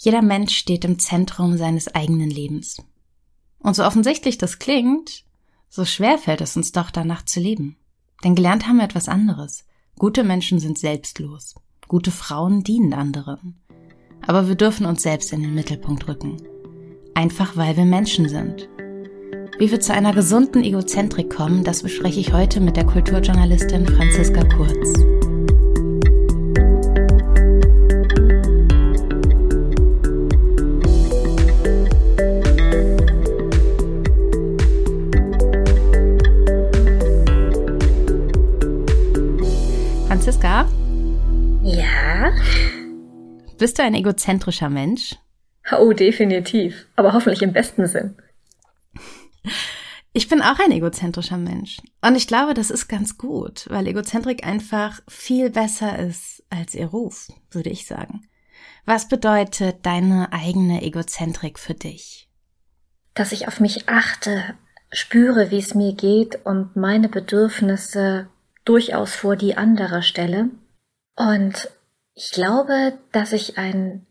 Jeder Mensch steht im Zentrum seines eigenen Lebens. Und so offensichtlich das klingt, so schwer fällt es uns doch danach zu leben. Denn gelernt haben wir etwas anderes. Gute Menschen sind selbstlos. Gute Frauen dienen anderen. Aber wir dürfen uns selbst in den Mittelpunkt rücken. Einfach weil wir Menschen sind. Wie wir zu einer gesunden Egozentrik kommen, das bespreche ich heute mit der Kulturjournalistin Franziska Kurz. Bist du ein egozentrischer Mensch? Oh, definitiv. Aber hoffentlich im besten Sinn. Ich bin auch ein egozentrischer Mensch. Und ich glaube, das ist ganz gut, weil Egozentrik einfach viel besser ist als ihr Ruf, würde ich sagen. Was bedeutet deine eigene Egozentrik für dich? Dass ich auf mich achte, spüre, wie es mir geht und meine Bedürfnisse durchaus vor die andere stelle. Und ich glaube, dass ich ein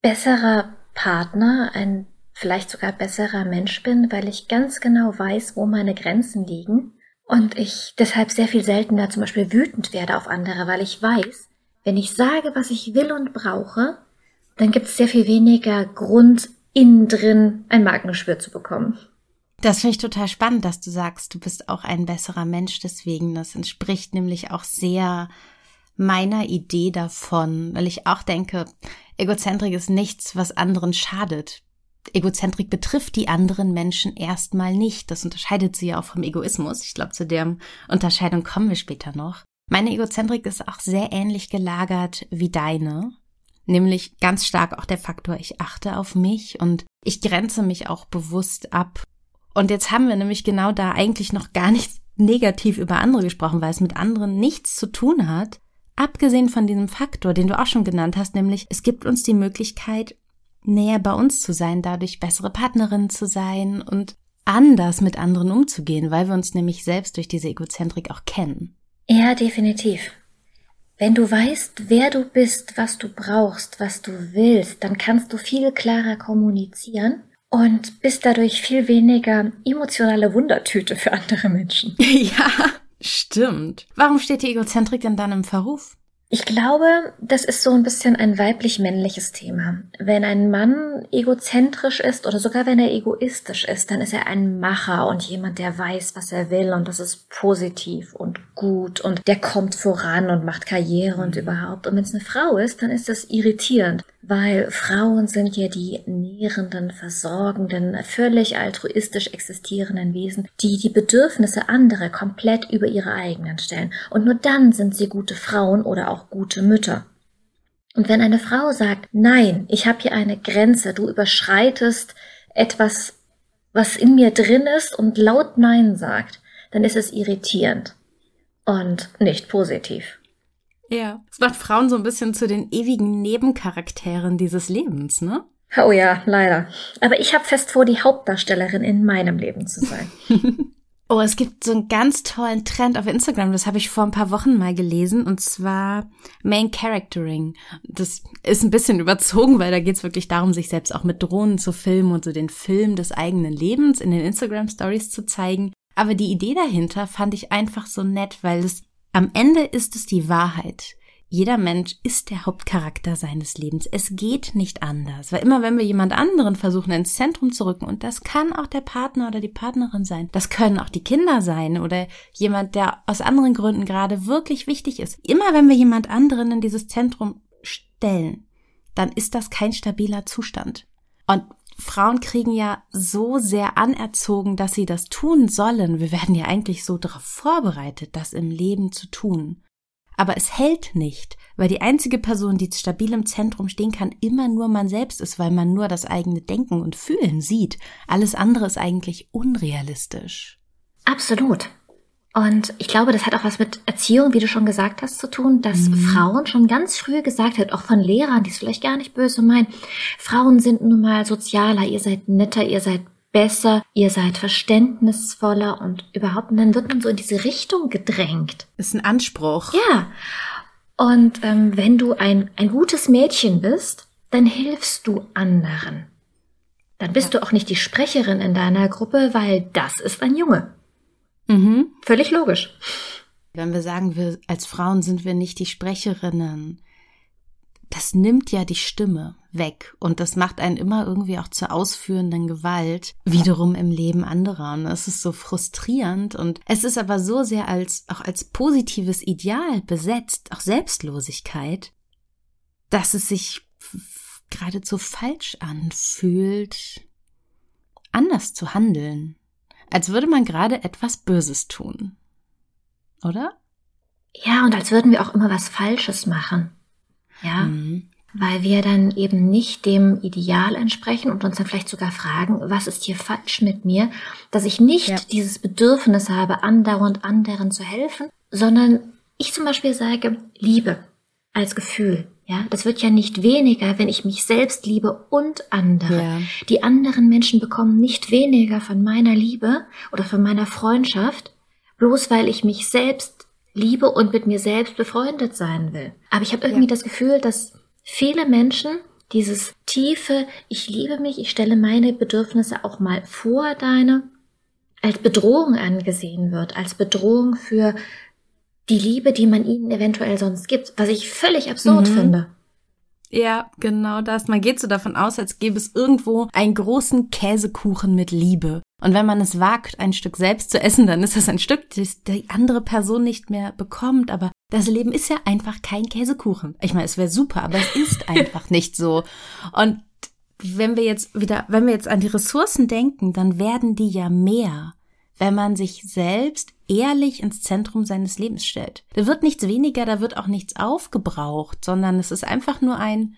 besserer Partner, ein vielleicht sogar besserer Mensch bin, weil ich ganz genau weiß, wo meine Grenzen liegen und ich deshalb sehr viel seltener zum Beispiel wütend werde auf andere, weil ich weiß, wenn ich sage, was ich will und brauche, dann gibt es sehr viel weniger Grund, innen drin ein Magengeschwür zu bekommen. Das finde ich total spannend, dass du sagst, du bist auch ein besserer Mensch deswegen. Das entspricht nämlich auch sehr meiner Idee davon, weil ich auch denke, Egozentrik ist nichts, was anderen schadet. Egozentrik betrifft die anderen Menschen erstmal nicht. Das unterscheidet sie ja auch vom Egoismus. Ich glaube, zu der Unterscheidung kommen wir später noch. Meine Egozentrik ist auch sehr ähnlich gelagert wie deine. Nämlich ganz stark auch der Faktor, ich achte auf mich und ich grenze mich auch bewusst ab und jetzt haben wir nämlich genau da eigentlich noch gar nicht negativ über andere gesprochen, weil es mit anderen nichts zu tun hat. Abgesehen von diesem Faktor, den du auch schon genannt hast, nämlich es gibt uns die Möglichkeit, näher bei uns zu sein, dadurch bessere Partnerin zu sein und anders mit anderen umzugehen, weil wir uns nämlich selbst durch diese Egozentrik auch kennen. Ja, definitiv. Wenn du weißt, wer du bist, was du brauchst, was du willst, dann kannst du viel klarer kommunizieren und bist dadurch viel weniger emotionale Wundertüte für andere Menschen. Ja, stimmt. Warum steht die Egozentrik denn dann im Verruf? Ich glaube, das ist so ein bisschen ein weiblich-männliches Thema. Wenn ein Mann egozentrisch ist oder sogar wenn er egoistisch ist, dann ist er ein Macher und jemand, der weiß, was er will und das ist positiv und gut und der kommt voran und macht Karriere und überhaupt. Und wenn es eine Frau ist, dann ist das irritierend, weil Frauen sind ja die nährenden, versorgenden, völlig altruistisch existierenden Wesen, die die Bedürfnisse anderer komplett über ihre eigenen stellen. Und nur dann sind sie gute Frauen oder auch gute Mütter. Und wenn eine Frau sagt, nein, ich habe hier eine Grenze, du überschreitest etwas, was in mir drin ist und laut Nein sagt, dann ist es irritierend und nicht positiv. Ja, es macht Frauen so ein bisschen zu den ewigen Nebencharakteren dieses Lebens, ne? Oh ja, leider. Aber ich habe fest vor, die Hauptdarstellerin in meinem Leben zu sein. Oh, es gibt so einen ganz tollen Trend auf Instagram, das habe ich vor ein paar Wochen mal gelesen, und zwar Main Charactering. Das ist ein bisschen überzogen, weil da geht es wirklich darum, sich selbst auch mit Drohnen zu filmen und so den Film des eigenen Lebens in den Instagram Stories zu zeigen. Aber die Idee dahinter fand ich einfach so nett, weil es am Ende ist es die Wahrheit. Jeder Mensch ist der Hauptcharakter seines Lebens. Es geht nicht anders. Weil immer wenn wir jemand anderen versuchen ins Zentrum zu rücken, und das kann auch der Partner oder die Partnerin sein, das können auch die Kinder sein oder jemand, der aus anderen Gründen gerade wirklich wichtig ist. Immer wenn wir jemand anderen in dieses Zentrum stellen, dann ist das kein stabiler Zustand. Und Frauen kriegen ja so sehr anerzogen, dass sie das tun sollen. Wir werden ja eigentlich so darauf vorbereitet, das im Leben zu tun. Aber es hält nicht, weil die einzige Person, die stabil im Zentrum stehen kann, immer nur man selbst ist, weil man nur das eigene Denken und Fühlen sieht. Alles andere ist eigentlich unrealistisch. Absolut. Und ich glaube, das hat auch was mit Erziehung, wie du schon gesagt hast, zu tun, dass mhm. Frauen schon ganz früh gesagt hat, auch von Lehrern, die es vielleicht gar nicht böse meinen, Frauen sind nun mal sozialer, ihr seid netter, ihr seid besser, ihr seid verständnisvoller und überhaupt, und dann wird man so in diese Richtung gedrängt. Ist ein Anspruch. Ja. Und ähm, wenn du ein, ein gutes Mädchen bist, dann hilfst du anderen. Dann bist ja. du auch nicht die Sprecherin in deiner Gruppe, weil das ist ein Junge. Mhm. Völlig logisch. Wenn wir sagen, wir als Frauen sind wir nicht die Sprecherinnen, das nimmt ja die Stimme weg und das macht einen immer irgendwie auch zur ausführenden Gewalt wiederum im Leben anderer und es ist so frustrierend und es ist aber so sehr als auch als positives Ideal besetzt, auch Selbstlosigkeit, dass es sich geradezu falsch anfühlt, anders zu handeln, als würde man gerade etwas Böses tun. Oder? Ja, und als würden wir auch immer was Falsches machen. Ja. Mhm. Weil wir dann eben nicht dem Ideal entsprechen und uns dann vielleicht sogar fragen, was ist hier falsch mit mir, dass ich nicht ja. dieses Bedürfnis habe, andauernd anderen zu helfen, sondern ich zum Beispiel sage, Liebe als Gefühl. Ja, das wird ja nicht weniger, wenn ich mich selbst liebe und andere. Ja. Die anderen Menschen bekommen nicht weniger von meiner Liebe oder von meiner Freundschaft, bloß weil ich mich selbst liebe und mit mir selbst befreundet sein will. Aber ich habe irgendwie ja. das Gefühl, dass viele Menschen dieses tiefe, ich liebe mich, ich stelle meine Bedürfnisse auch mal vor deine, als Bedrohung angesehen wird, als Bedrohung für die Liebe, die man ihnen eventuell sonst gibt, was ich völlig absurd mhm. finde. Ja, genau das. Man geht so davon aus, als gäbe es irgendwo einen großen Käsekuchen mit Liebe. Und wenn man es wagt, ein Stück selbst zu essen, dann ist das ein Stück, das die andere Person nicht mehr bekommt. Aber das Leben ist ja einfach kein Käsekuchen. Ich meine, es wäre super, aber es ist einfach nicht so. Und wenn wir jetzt wieder, wenn wir jetzt an die Ressourcen denken, dann werden die ja mehr, wenn man sich selbst ehrlich ins Zentrum seines Lebens stellt. Da wird nichts weniger, da wird auch nichts aufgebraucht, sondern es ist einfach nur ein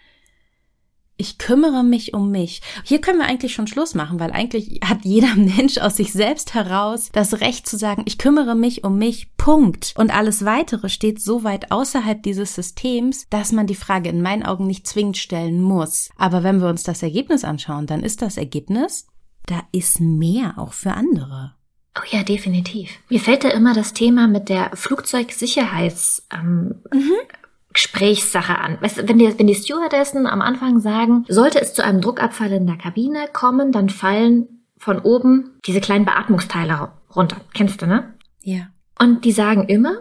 ich kümmere mich um mich. Hier können wir eigentlich schon Schluss machen, weil eigentlich hat jeder Mensch aus sich selbst heraus das Recht zu sagen, ich kümmere mich um mich, Punkt. Und alles weitere steht so weit außerhalb dieses Systems, dass man die Frage in meinen Augen nicht zwingend stellen muss. Aber wenn wir uns das Ergebnis anschauen, dann ist das Ergebnis, da ist mehr auch für andere. Oh ja, definitiv. Mir fällt da immer das Thema mit der Flugzeugsicherheits ähm, mhm. Gesprächssache an. Weißt du, wenn die, wenn die Stewardessen am Anfang sagen, sollte es zu einem Druckabfall in der Kabine kommen, dann fallen von oben diese kleinen Beatmungsteile runter. Kennst du, ne? Ja. Und die sagen immer,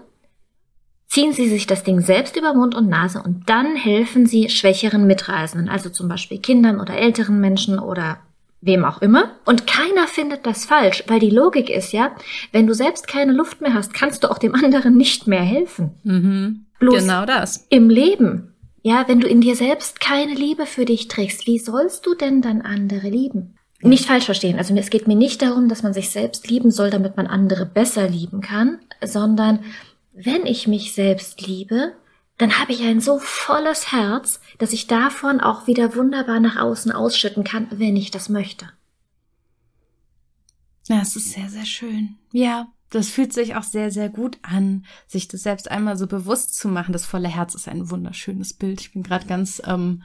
ziehen Sie sich das Ding selbst über Mund und Nase und dann helfen Sie schwächeren Mitreisenden, also zum Beispiel Kindern oder älteren Menschen oder wem auch immer. Und keiner findet das falsch, weil die Logik ist ja, wenn du selbst keine Luft mehr hast, kannst du auch dem anderen nicht mehr helfen. Mhm. Bloß genau das. Im Leben. Ja, wenn du in dir selbst keine Liebe für dich trägst, wie sollst du denn dann andere lieben? Nicht falsch verstehen. Also es geht mir nicht darum, dass man sich selbst lieben soll, damit man andere besser lieben kann, sondern wenn ich mich selbst liebe, dann habe ich ein so volles Herz, dass ich davon auch wieder wunderbar nach außen ausschütten kann, wenn ich das möchte. Ja, es ist sehr, sehr schön. Ja, das fühlt sich auch sehr, sehr gut an, sich das selbst einmal so bewusst zu machen. Das volle Herz ist ein wunderschönes Bild. Ich bin gerade ganz, ähm,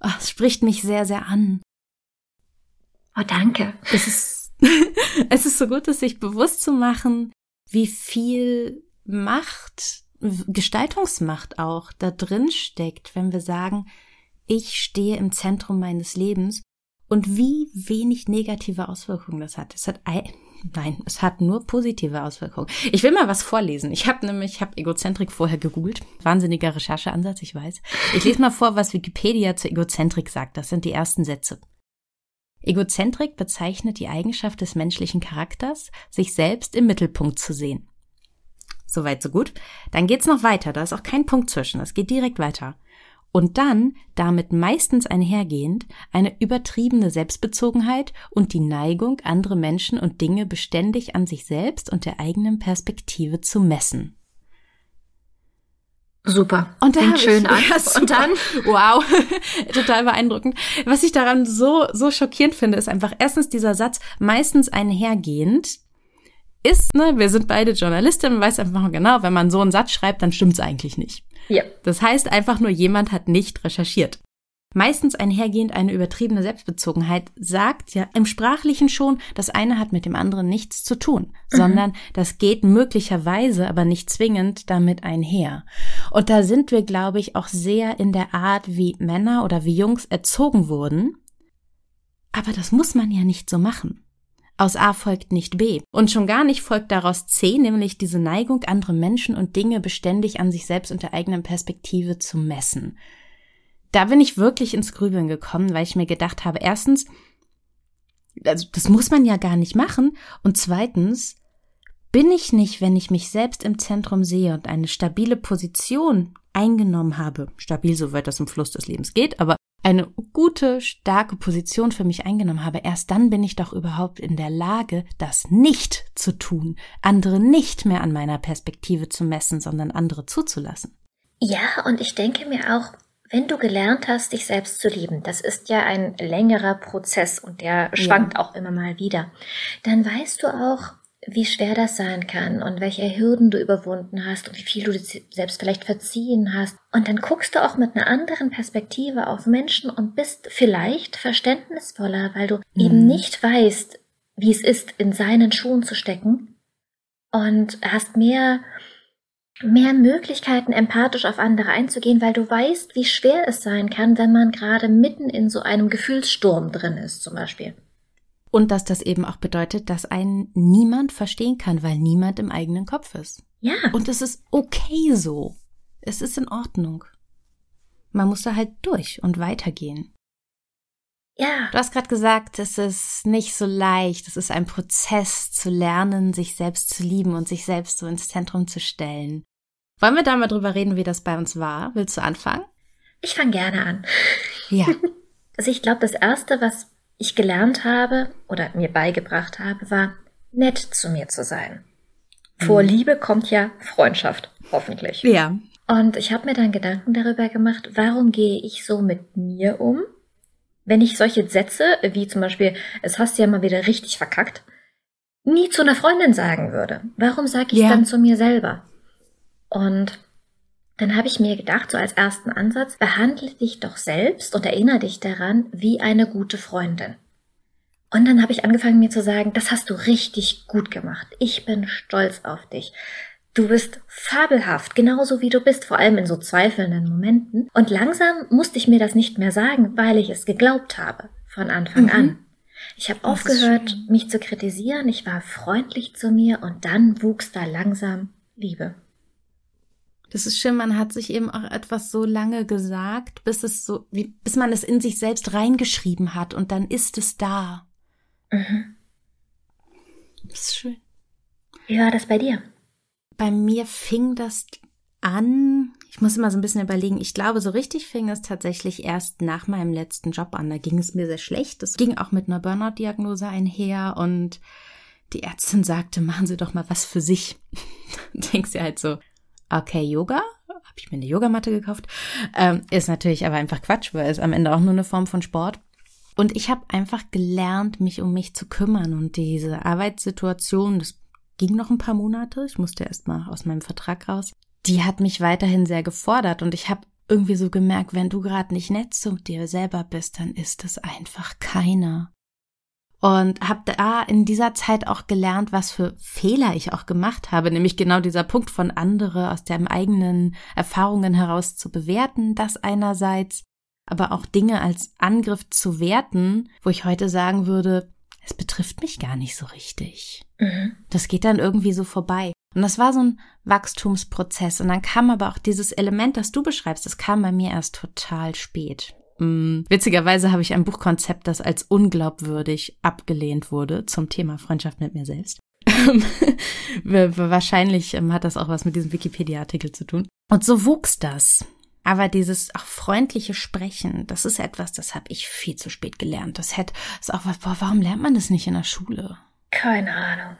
ach, es spricht mich sehr, sehr an. Oh, danke. Es ist, es ist so gut, es sich bewusst zu machen, wie viel Macht Gestaltungsmacht auch da drin steckt, wenn wir sagen, ich stehe im Zentrum meines Lebens und wie wenig negative Auswirkungen das hat. Es hat nein, es hat nur positive Auswirkungen. Ich will mal was vorlesen. Ich habe nämlich, ich habe Egozentrik vorher gegoogelt. Wahnsinniger Rechercheansatz, ich weiß. Ich lese mal vor, was Wikipedia zur Egozentrik sagt. Das sind die ersten Sätze. Egozentrik bezeichnet die Eigenschaft des menschlichen Charakters, sich selbst im Mittelpunkt zu sehen. Soweit, so gut. Dann geht's noch weiter. Da ist auch kein Punkt zwischen. Das geht direkt weiter. Und dann, damit meistens einhergehend, eine übertriebene Selbstbezogenheit und die Neigung, andere Menschen und Dinge beständig an sich selbst und der eigenen Perspektive zu messen. Super. Und dann schön an. Ja, und dann, wow, total beeindruckend. Was ich daran so so schockierend finde, ist einfach erstens dieser Satz meistens einhergehend ist, ne, wir sind beide Journalistinnen, weiß einfach genau, wenn man so einen Satz schreibt, dann stimmt's eigentlich nicht. Ja. Das heißt einfach nur, jemand hat nicht recherchiert. meistens einhergehend eine übertriebene Selbstbezogenheit, sagt ja im Sprachlichen schon, das eine hat mit dem anderen nichts zu tun, mhm. sondern das geht möglicherweise, aber nicht zwingend damit einher. Und da sind wir, glaube ich, auch sehr in der Art, wie Männer oder wie Jungs erzogen wurden. Aber das muss man ja nicht so machen. Aus A folgt nicht B. Und schon gar nicht folgt daraus C, nämlich diese Neigung, andere Menschen und Dinge beständig an sich selbst und der eigenen Perspektive zu messen da bin ich wirklich ins Grübeln gekommen, weil ich mir gedacht habe, erstens, also das muss man ja gar nicht machen. Und zweitens, bin ich nicht, wenn ich mich selbst im Zentrum sehe und eine stabile Position eingenommen habe, stabil, soweit das im Fluss des Lebens geht, aber eine gute, starke Position für mich eingenommen habe, erst dann bin ich doch überhaupt in der Lage, das nicht zu tun, andere nicht mehr an meiner Perspektive zu messen, sondern andere zuzulassen. Ja, und ich denke mir auch, wenn du gelernt hast, dich selbst zu lieben, das ist ja ein längerer Prozess und der schwankt ja. auch immer mal wieder, dann weißt du auch, wie schwer das sein kann und welche Hürden du überwunden hast und wie viel du selbst vielleicht verziehen hast. Und dann guckst du auch mit einer anderen Perspektive auf Menschen und bist vielleicht verständnisvoller, weil du mhm. eben nicht weißt, wie es ist, in seinen Schuhen zu stecken und hast mehr mehr Möglichkeiten, empathisch auf andere einzugehen, weil du weißt, wie schwer es sein kann, wenn man gerade mitten in so einem Gefühlssturm drin ist, zum Beispiel. Und dass das eben auch bedeutet, dass einen niemand verstehen kann, weil niemand im eigenen Kopf ist. Ja. Und es ist okay so. Es ist in Ordnung. Man muss da halt durch und weitergehen. Ja. Du hast gerade gesagt, es ist nicht so leicht. Es ist ein Prozess zu lernen, sich selbst zu lieben und sich selbst so ins Zentrum zu stellen. Wollen wir da mal drüber reden, wie das bei uns war? Willst du anfangen? Ich fange gerne an. Ja. Also ich glaube, das Erste, was ich gelernt habe oder mir beigebracht habe, war, nett zu mir zu sein. Vor mhm. Liebe kommt ja Freundschaft, hoffentlich. Ja. Und ich habe mir dann Gedanken darüber gemacht, warum gehe ich so mit mir um, wenn ich solche Sätze, wie zum Beispiel, es hast du ja mal wieder richtig verkackt, nie zu einer Freundin sagen würde. Warum sage ich es ja. dann zu mir selber? Und dann habe ich mir gedacht, so als ersten Ansatz, behandle dich doch selbst und erinnere dich daran wie eine gute Freundin. Und dann habe ich angefangen mir zu sagen, das hast du richtig gut gemacht. Ich bin stolz auf dich. Du bist fabelhaft, genauso wie du bist, vor allem in so zweifelnden Momenten. Und langsam musste ich mir das nicht mehr sagen, weil ich es geglaubt habe, von Anfang mhm. an. Ich habe aufgehört, mich zu kritisieren, ich war freundlich zu mir und dann wuchs da langsam Liebe. Das ist schön, man hat sich eben auch etwas so lange gesagt, bis es so, wie, bis man es in sich selbst reingeschrieben hat und dann ist es da. Mhm. Das ist schön. Wie war das bei dir? Bei mir fing das an, ich muss immer so ein bisschen überlegen, ich glaube, so richtig fing es tatsächlich erst nach meinem letzten Job an. Da ging es mir sehr schlecht. Das ging auch mit einer Burnout-Diagnose einher und die Ärztin sagte, machen Sie doch mal was für sich. Denkst du halt so, okay, Yoga, habe ich mir eine Yogamatte gekauft, ähm, ist natürlich aber einfach Quatsch, weil es am Ende auch nur eine Form von Sport. Und ich habe einfach gelernt, mich um mich zu kümmern und diese Arbeitssituation, das ging noch ein paar Monate, ich musste erst mal aus meinem Vertrag raus, die hat mich weiterhin sehr gefordert und ich habe irgendwie so gemerkt, wenn du gerade nicht nett zu dir selber bist, dann ist es einfach keiner und habe da in dieser Zeit auch gelernt, was für Fehler ich auch gemacht habe, nämlich genau dieser Punkt von andere aus deren eigenen Erfahrungen heraus zu bewerten, das einerseits, aber auch Dinge als Angriff zu werten, wo ich heute sagen würde, es betrifft mich gar nicht so richtig. Mhm. Das geht dann irgendwie so vorbei. Und das war so ein Wachstumsprozess. Und dann kam aber auch dieses Element, das du beschreibst, das kam bei mir erst total spät. Mm, witzigerweise habe ich ein Buchkonzept, das als unglaubwürdig abgelehnt wurde zum Thema Freundschaft mit mir selbst. Wahrscheinlich ähm, hat das auch was mit diesem Wikipedia-Artikel zu tun. Und so wuchs das. Aber dieses auch freundliche Sprechen, das ist etwas, das habe ich viel zu spät gelernt. Das hätte, ist auch was, boah, warum lernt man das nicht in der Schule? Keine Ahnung.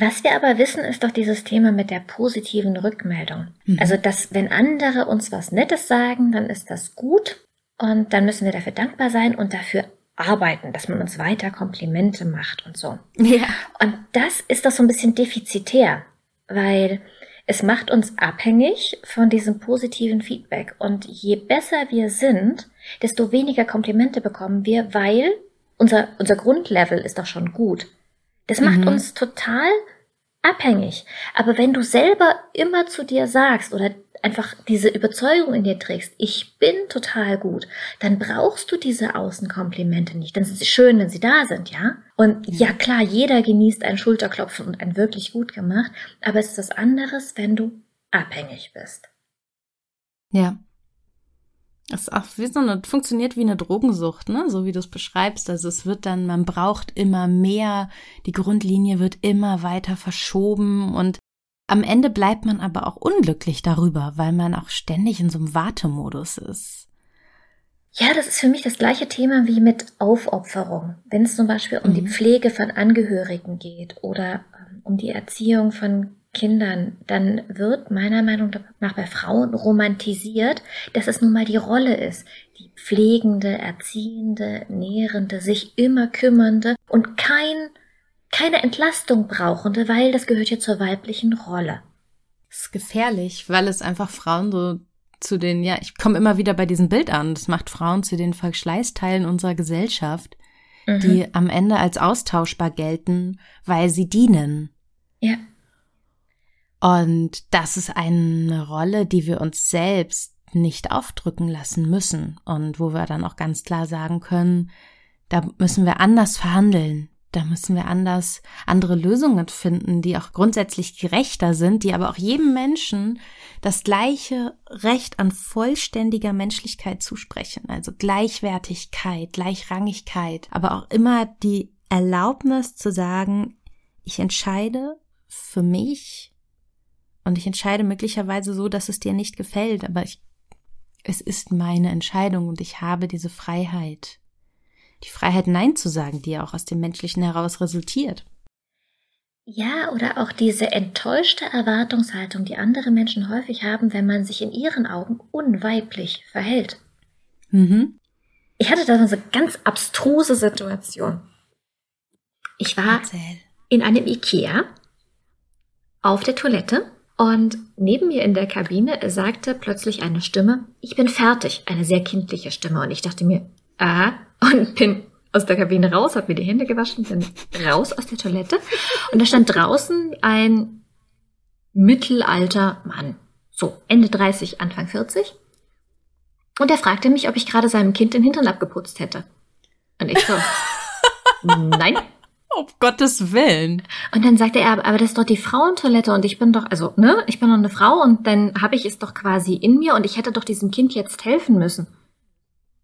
Was wir aber wissen, ist doch dieses Thema mit der positiven Rückmeldung. Mhm. Also, dass wenn andere uns was Nettes sagen, dann ist das gut und dann müssen wir dafür dankbar sein und dafür arbeiten, dass man uns weiter Komplimente macht und so. Ja. Und das ist doch so ein bisschen defizitär, weil Es macht uns abhängig von diesem positiven Feedback. Und je besser wir sind, desto weniger Komplimente bekommen wir, weil unser, unser Grundlevel ist doch schon gut. Das macht mhm. uns total abhängig. Aber wenn du selber immer zu dir sagst oder einfach diese Überzeugung in dir trägst, ich bin total gut, dann brauchst du diese Außenkomplimente nicht. Dann ist es schön, wenn sie da sind, ja? Und ja klar, jeder genießt ein Schulterklopfen und ein wirklich gut gemacht, aber es ist was anderes, wenn du abhängig bist. Ja. Das ist auch wie so eine, funktioniert wie eine Drogensucht, ne? So wie du es beschreibst. Also es wird dann, man braucht immer mehr, die Grundlinie wird immer weiter verschoben und am Ende bleibt man aber auch unglücklich darüber, weil man auch ständig in so einem Wartemodus ist. Ja, das ist für mich das gleiche Thema wie mit Aufopferung. Wenn es zum Beispiel um mhm. die Pflege von Angehörigen geht oder ähm, um die Erziehung von Kindern, dann wird meiner Meinung nach bei Frauen romantisiert, dass es nun mal die Rolle ist, die pflegende, erziehende, nährende, sich immer kümmernde und kein keine Entlastung brauchende, weil das gehört ja zur weiblichen Rolle. Das ist gefährlich, weil es einfach Frauen so zu den, ja, ich komme immer wieder bei diesem Bild an, das macht Frauen zu den Verschleißteilen unserer Gesellschaft, mhm. die am Ende als austauschbar gelten, weil sie dienen. Ja. Und das ist eine Rolle, die wir uns selbst nicht aufdrücken lassen müssen und wo wir dann auch ganz klar sagen können, da müssen wir anders verhandeln da müssen wir anders andere Lösungen finden, die auch grundsätzlich gerechter sind, die aber auch jedem Menschen das gleiche Recht an vollständiger Menschlichkeit zusprechen, also Gleichwertigkeit, Gleichrangigkeit, aber auch immer die Erlaubnis zu sagen, ich entscheide für mich und ich entscheide möglicherweise so, dass es dir nicht gefällt, aber ich, es ist meine Entscheidung und ich habe diese Freiheit die Freiheit, Nein zu sagen, die ja auch aus dem Menschlichen heraus resultiert. Ja, oder auch diese enttäuschte Erwartungshaltung, die andere Menschen häufig haben, wenn man sich in ihren Augen unweiblich verhält. Mhm. Ich hatte da so eine ganz abstruse Situation. Ich war Erzähl. in einem Ikea auf der Toilette und neben mir in der Kabine sagte plötzlich eine Stimme, ich bin fertig, eine sehr kindliche Stimme. Und ich dachte mir, aha, und bin aus der Kabine raus, habe mir die Hände gewaschen, bin raus aus der Toilette und da stand draußen ein mittelalter Mann, so Ende 30, Anfang 40. Und er fragte mich, ob ich gerade seinem Kind den Hintern abgeputzt hätte. Und ich so, nein. Um Gottes Willen. Und dann sagte er, aber das ist doch die Frauentoilette und ich bin doch, also, ne, ich bin doch eine Frau und dann habe ich es doch quasi in mir und ich hätte doch diesem Kind jetzt helfen müssen.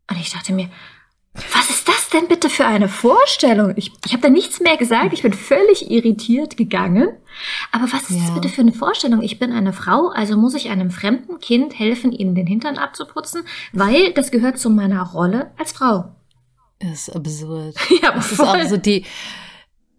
Und ich dachte mir, was ist das denn bitte für eine Vorstellung? Ich, ich habe da nichts mehr gesagt. Ich bin völlig irritiert gegangen. Aber was ist ja. das bitte für eine Vorstellung? Ich bin eine Frau, also muss ich einem fremden Kind helfen, ihnen den Hintern abzuputzen, weil das gehört zu meiner Rolle als Frau. Das ist absurd. Ja, aber das ist auch so die.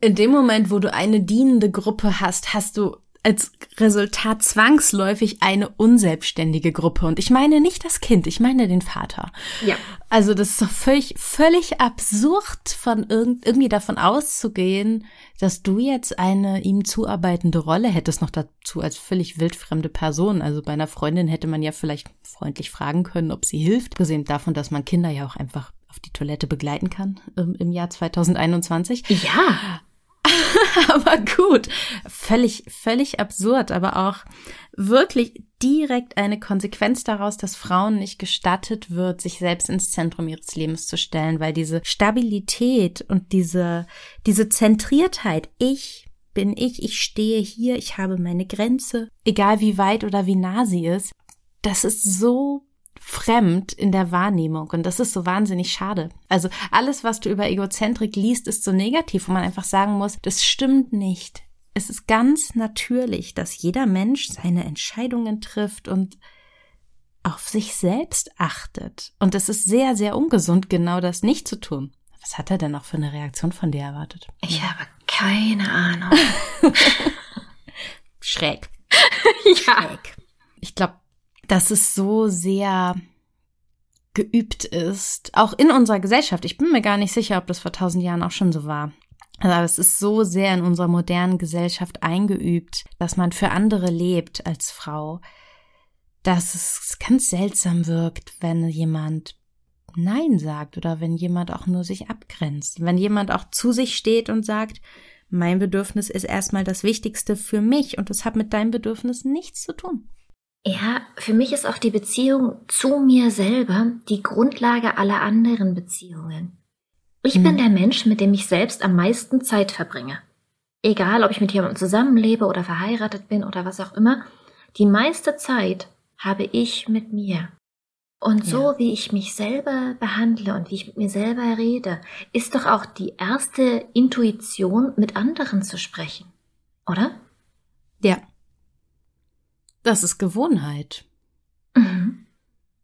In dem Moment, wo du eine dienende Gruppe hast, hast du als Resultat zwangsläufig eine unselbstständige Gruppe. Und ich meine nicht das Kind, ich meine den Vater. Ja. Also das ist doch völlig, völlig absurd, von irgend, irgendwie davon auszugehen, dass du jetzt eine ihm zuarbeitende Rolle hättest, noch dazu als völlig wildfremde Person. Also bei einer Freundin hätte man ja vielleicht freundlich fragen können, ob sie hilft. Gesehen davon, dass man Kinder ja auch einfach auf die Toilette begleiten kann im, im Jahr 2021. Ja. aber gut, völlig, völlig absurd, aber auch wirklich direkt eine Konsequenz daraus, dass Frauen nicht gestattet wird, sich selbst ins Zentrum ihres Lebens zu stellen, weil diese Stabilität und diese, diese Zentriertheit, ich bin ich, ich stehe hier, ich habe meine Grenze, egal wie weit oder wie nah sie ist, das ist so fremd in der Wahrnehmung und das ist so wahnsinnig schade. Also alles, was du über Egozentrik liest, ist so negativ, wo man einfach sagen muss, das stimmt nicht. Es ist ganz natürlich, dass jeder Mensch seine Entscheidungen trifft und auf sich selbst achtet. Und es ist sehr, sehr ungesund, genau das nicht zu tun. Was hat er denn noch für eine Reaktion von dir erwartet? Ich habe keine Ahnung. Schräg. ja. Schräg. Ich glaube, dass es so sehr geübt ist, auch in unserer Gesellschaft. Ich bin mir gar nicht sicher, ob das vor tausend Jahren auch schon so war. Also es ist so sehr in unserer modernen Gesellschaft eingeübt, dass man für andere lebt als Frau, dass es ganz seltsam wirkt, wenn jemand Nein sagt oder wenn jemand auch nur sich abgrenzt, wenn jemand auch zu sich steht und sagt, mein Bedürfnis ist erstmal das Wichtigste für mich und es hat mit deinem Bedürfnis nichts zu tun. Ja, für mich ist auch die Beziehung zu mir selber die Grundlage aller anderen Beziehungen. Ich hm. bin der Mensch, mit dem ich selbst am meisten Zeit verbringe. Egal, ob ich mit jemandem zusammenlebe oder verheiratet bin oder was auch immer, die meiste Zeit habe ich mit mir. Und so ja. wie ich mich selber behandle und wie ich mit mir selber rede, ist doch auch die erste Intuition, mit anderen zu sprechen. Oder? Ja. Das ist Gewohnheit. Mhm.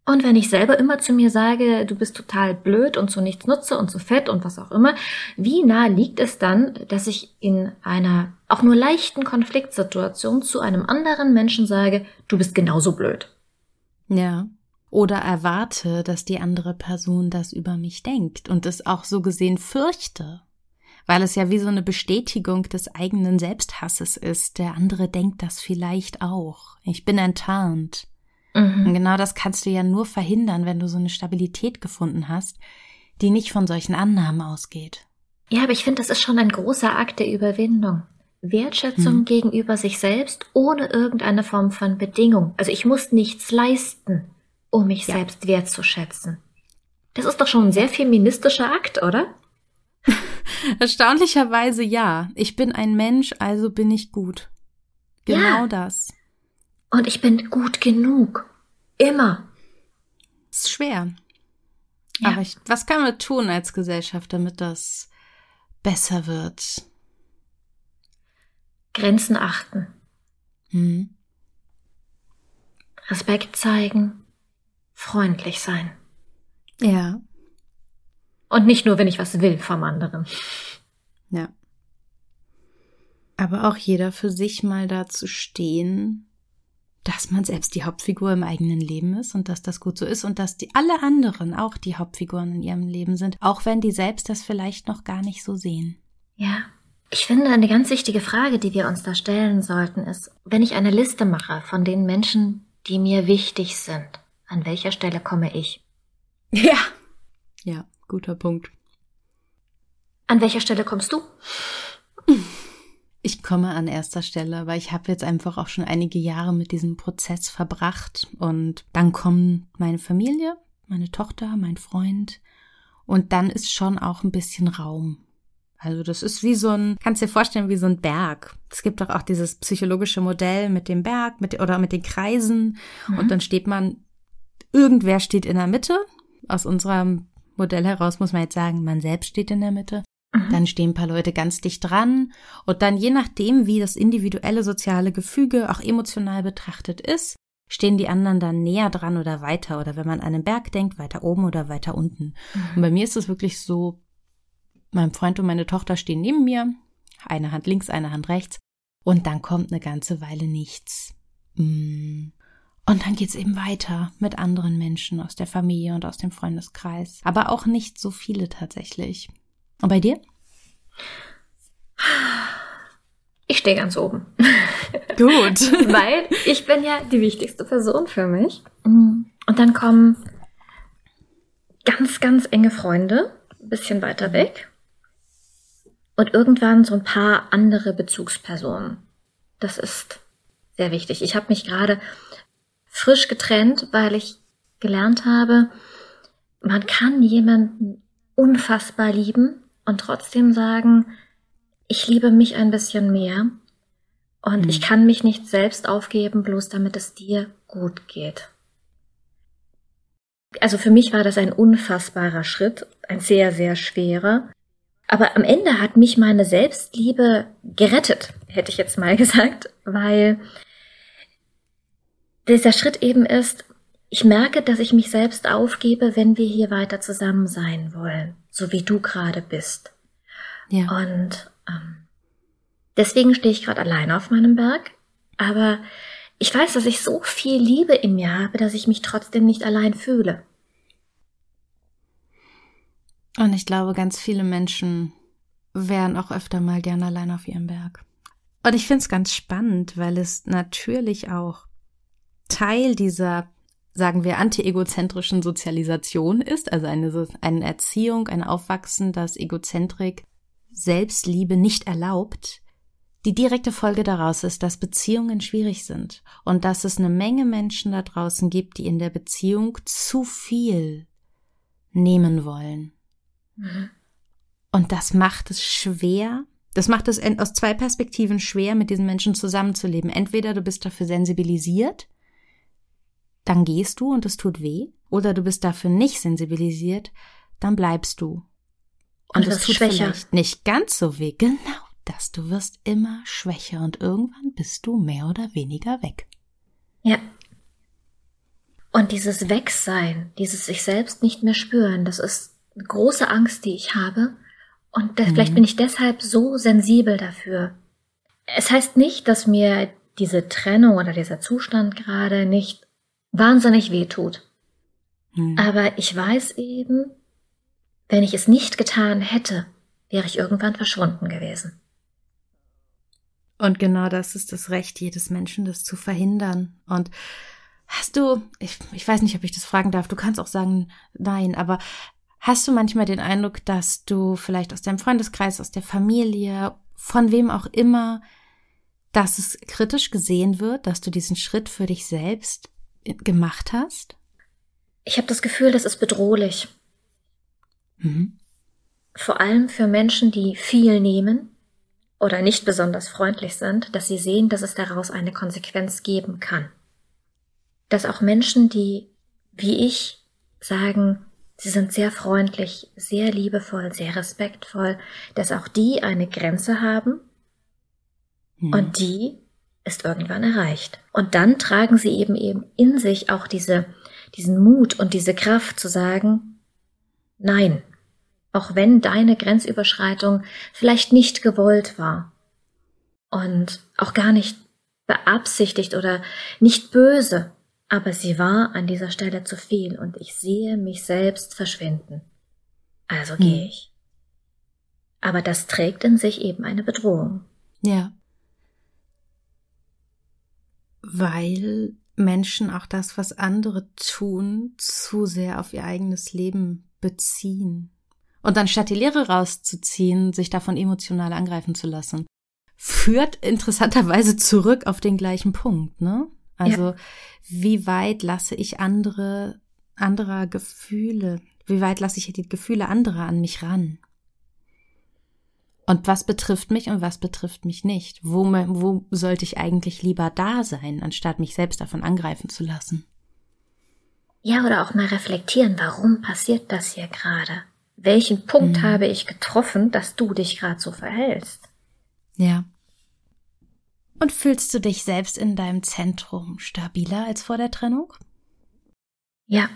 Und wenn ich selber immer zu mir sage, du bist total blöd und zu nichts nutze und zu fett und was auch immer, wie nah liegt es dann, dass ich in einer auch nur leichten Konfliktsituation zu einem anderen Menschen sage, du bist genauso blöd? Ja. Oder erwarte, dass die andere Person das über mich denkt und es auch so gesehen fürchte. Weil es ja wie so eine Bestätigung des eigenen Selbsthasses ist. Der andere denkt das vielleicht auch. Ich bin enttarnt. Mhm. Und genau das kannst du ja nur verhindern, wenn du so eine Stabilität gefunden hast, die nicht von solchen Annahmen ausgeht. Ja, aber ich finde, das ist schon ein großer Akt der Überwindung. Wertschätzung hm. gegenüber sich selbst ohne irgendeine Form von Bedingung. Also ich muss nichts leisten, um mich ja. selbst wertzuschätzen. Das ist doch schon ein sehr feministischer Akt, oder? Erstaunlicherweise ja. Ich bin ein Mensch, also bin ich gut. Genau ja. das. Und ich bin gut genug. Immer. Ist schwer. Ja. Aber ich, was kann man tun als Gesellschaft, damit das besser wird? Grenzen achten. Hm. Respekt zeigen. Freundlich sein. Ja. Und nicht nur, wenn ich was will vom anderen. Ja. Aber auch jeder für sich mal da zu stehen, dass man selbst die Hauptfigur im eigenen Leben ist und dass das gut so ist und dass die alle anderen auch die Hauptfiguren in ihrem Leben sind, auch wenn die selbst das vielleicht noch gar nicht so sehen. Ja. Ich finde, eine ganz wichtige Frage, die wir uns da stellen sollten, ist, wenn ich eine Liste mache von den Menschen, die mir wichtig sind, an welcher Stelle komme ich? Ja. Ja, guter Punkt. An welcher Stelle kommst du? Ich komme an erster Stelle, weil ich habe jetzt einfach auch schon einige Jahre mit diesem Prozess verbracht und dann kommen meine Familie, meine Tochter, mein Freund und dann ist schon auch ein bisschen Raum. Also das ist wie so ein, kannst dir vorstellen, wie so ein Berg. Es gibt doch auch dieses psychologische Modell mit dem Berg mit, oder mit den Kreisen mhm. und dann steht man, irgendwer steht in der Mitte. Aus unserem Modell heraus muss man jetzt sagen, man selbst steht in der Mitte. Mhm. Dann stehen ein paar Leute ganz dicht dran und dann je nachdem, wie das individuelle soziale Gefüge auch emotional betrachtet ist, stehen die anderen dann näher dran oder weiter oder wenn man an einen Berg denkt, weiter oben oder weiter unten. Mhm. Und bei mir ist es wirklich so, mein Freund und meine Tochter stehen neben mir, eine Hand links, eine Hand rechts und dann kommt eine ganze Weile nichts. Mm. Und dann geht's eben weiter mit anderen Menschen aus der Familie und aus dem Freundeskreis. Aber auch nicht so viele tatsächlich. Und bei dir? Ich stehe ganz oben. Gut. Weil ich bin ja die wichtigste Person für mich. Und dann kommen ganz, ganz enge Freunde, ein bisschen weiter weg. Und irgendwann so ein paar andere Bezugspersonen. Das ist sehr wichtig. Ich habe mich gerade frisch getrennt, weil ich gelernt habe, man kann jemanden unfassbar lieben und trotzdem sagen, ich liebe mich ein bisschen mehr und mhm. ich kann mich nicht selbst aufgeben, bloß damit es dir gut geht. Also für mich war das ein unfassbarer Schritt, ein sehr, sehr schwerer. Aber am Ende hat mich meine Selbstliebe gerettet, hätte ich jetzt mal gesagt, weil dieser Schritt eben ist, ich merke, dass ich mich selbst aufgebe, wenn wir hier weiter zusammen sein wollen, so wie du gerade bist. Ja. Und ähm, deswegen stehe ich gerade alleine auf meinem Berg, aber ich weiß, dass ich so viel Liebe in mir habe, dass ich mich trotzdem nicht allein fühle. Und ich glaube, ganz viele Menschen wären auch öfter mal gern allein auf ihrem Berg. Und ich finde es ganz spannend, weil es natürlich auch Teil dieser, sagen wir, anti-egozentrischen Sozialisation ist, also eine, eine Erziehung, ein Aufwachsen, das Egozentrik, Selbstliebe nicht erlaubt. Die direkte Folge daraus ist, dass Beziehungen schwierig sind und dass es eine Menge Menschen da draußen gibt, die in der Beziehung zu viel nehmen wollen. Mhm. Und das macht es schwer, das macht es aus zwei Perspektiven schwer, mit diesen Menschen zusammenzuleben. Entweder du bist dafür sensibilisiert, dann gehst du und es tut weh, oder du bist dafür nicht sensibilisiert, dann bleibst du. Und, und es tut schwächer. vielleicht nicht ganz so weh. Genau das. Du wirst immer schwächer und irgendwann bist du mehr oder weniger weg. Ja. Und dieses Wegsein, dieses sich selbst nicht mehr spüren, das ist eine große Angst, die ich habe. Und mhm. vielleicht bin ich deshalb so sensibel dafür. Es heißt nicht, dass mir diese Trennung oder dieser Zustand gerade nicht wahnsinnig weh tut. Mhm. Aber ich weiß eben, wenn ich es nicht getan hätte, wäre ich irgendwann verschwunden gewesen. Und genau das ist das Recht jedes Menschen, das zu verhindern. Und hast du, ich, ich weiß nicht, ob ich das fragen darf, du kannst auch sagen nein, aber Hast du manchmal den Eindruck, dass du vielleicht aus deinem Freundeskreis, aus der Familie, von wem auch immer, dass es kritisch gesehen wird, dass du diesen Schritt für dich selbst gemacht hast? Ich habe das Gefühl, das ist bedrohlich. Mhm. Vor allem für Menschen, die viel nehmen oder nicht besonders freundlich sind, dass sie sehen, dass es daraus eine Konsequenz geben kann. Dass auch Menschen, die wie ich sagen, Sie sind sehr freundlich, sehr liebevoll, sehr respektvoll, dass auch die eine Grenze haben hm. und die ist irgendwann erreicht. Und dann tragen sie eben eben in sich auch diese, diesen Mut und diese Kraft zu sagen, nein, auch wenn deine Grenzüberschreitung vielleicht nicht gewollt war und auch gar nicht beabsichtigt oder nicht böse, aber sie war an dieser Stelle zu viel und ich sehe mich selbst verschwinden. Also hm. gehe ich. Aber das trägt in sich eben eine Bedrohung. Ja. Weil Menschen auch das, was andere tun, zu sehr auf ihr eigenes Leben beziehen. Und anstatt die Lehre rauszuziehen, sich davon emotional angreifen zu lassen, führt interessanterweise zurück auf den gleichen Punkt, ne? Also ja. wie weit lasse ich andere, anderer Gefühle, wie weit lasse ich die Gefühle anderer an mich ran? Und was betrifft mich und was betrifft mich nicht? Wo, wo sollte ich eigentlich lieber da sein, anstatt mich selbst davon angreifen zu lassen? Ja, oder auch mal reflektieren, warum passiert das hier gerade? Welchen Punkt mhm. habe ich getroffen, dass du dich gerade so verhältst? Ja. Und fühlst du dich selbst in deinem Zentrum stabiler als vor der Trennung? Ja,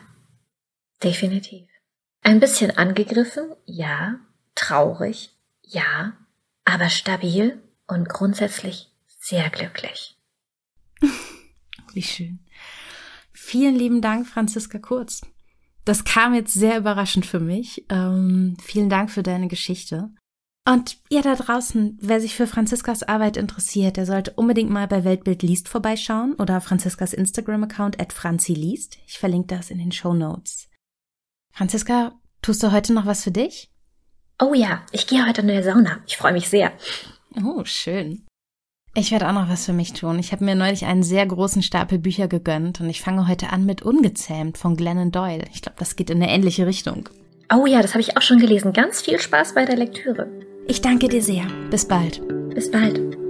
definitiv. Ein bisschen angegriffen, ja. Traurig, ja. Aber stabil und grundsätzlich sehr glücklich. Wie schön. Vielen lieben Dank, Franziska Kurz. Das kam jetzt sehr überraschend für mich. Ähm, vielen Dank für deine Geschichte. Und ihr da draußen, wer sich für Franziskas Arbeit interessiert, der sollte unbedingt mal bei Weltbild liest vorbeischauen oder Franziskas Instagram-Account at Franzi liest. Ich verlinke das in den Show Notes. Franziska, tust du heute noch was für dich? Oh ja, ich gehe heute in die Sauna. Ich freue mich sehr. Oh, schön. Ich werde auch noch was für mich tun. Ich habe mir neulich einen sehr großen Stapel Bücher gegönnt und ich fange heute an mit Ungezähmt von Glennon Doyle. Ich glaube, das geht in eine ähnliche Richtung. Oh ja, das habe ich auch schon gelesen. Ganz viel Spaß bei der Lektüre. Ich danke dir sehr. Bis bald. Bis bald.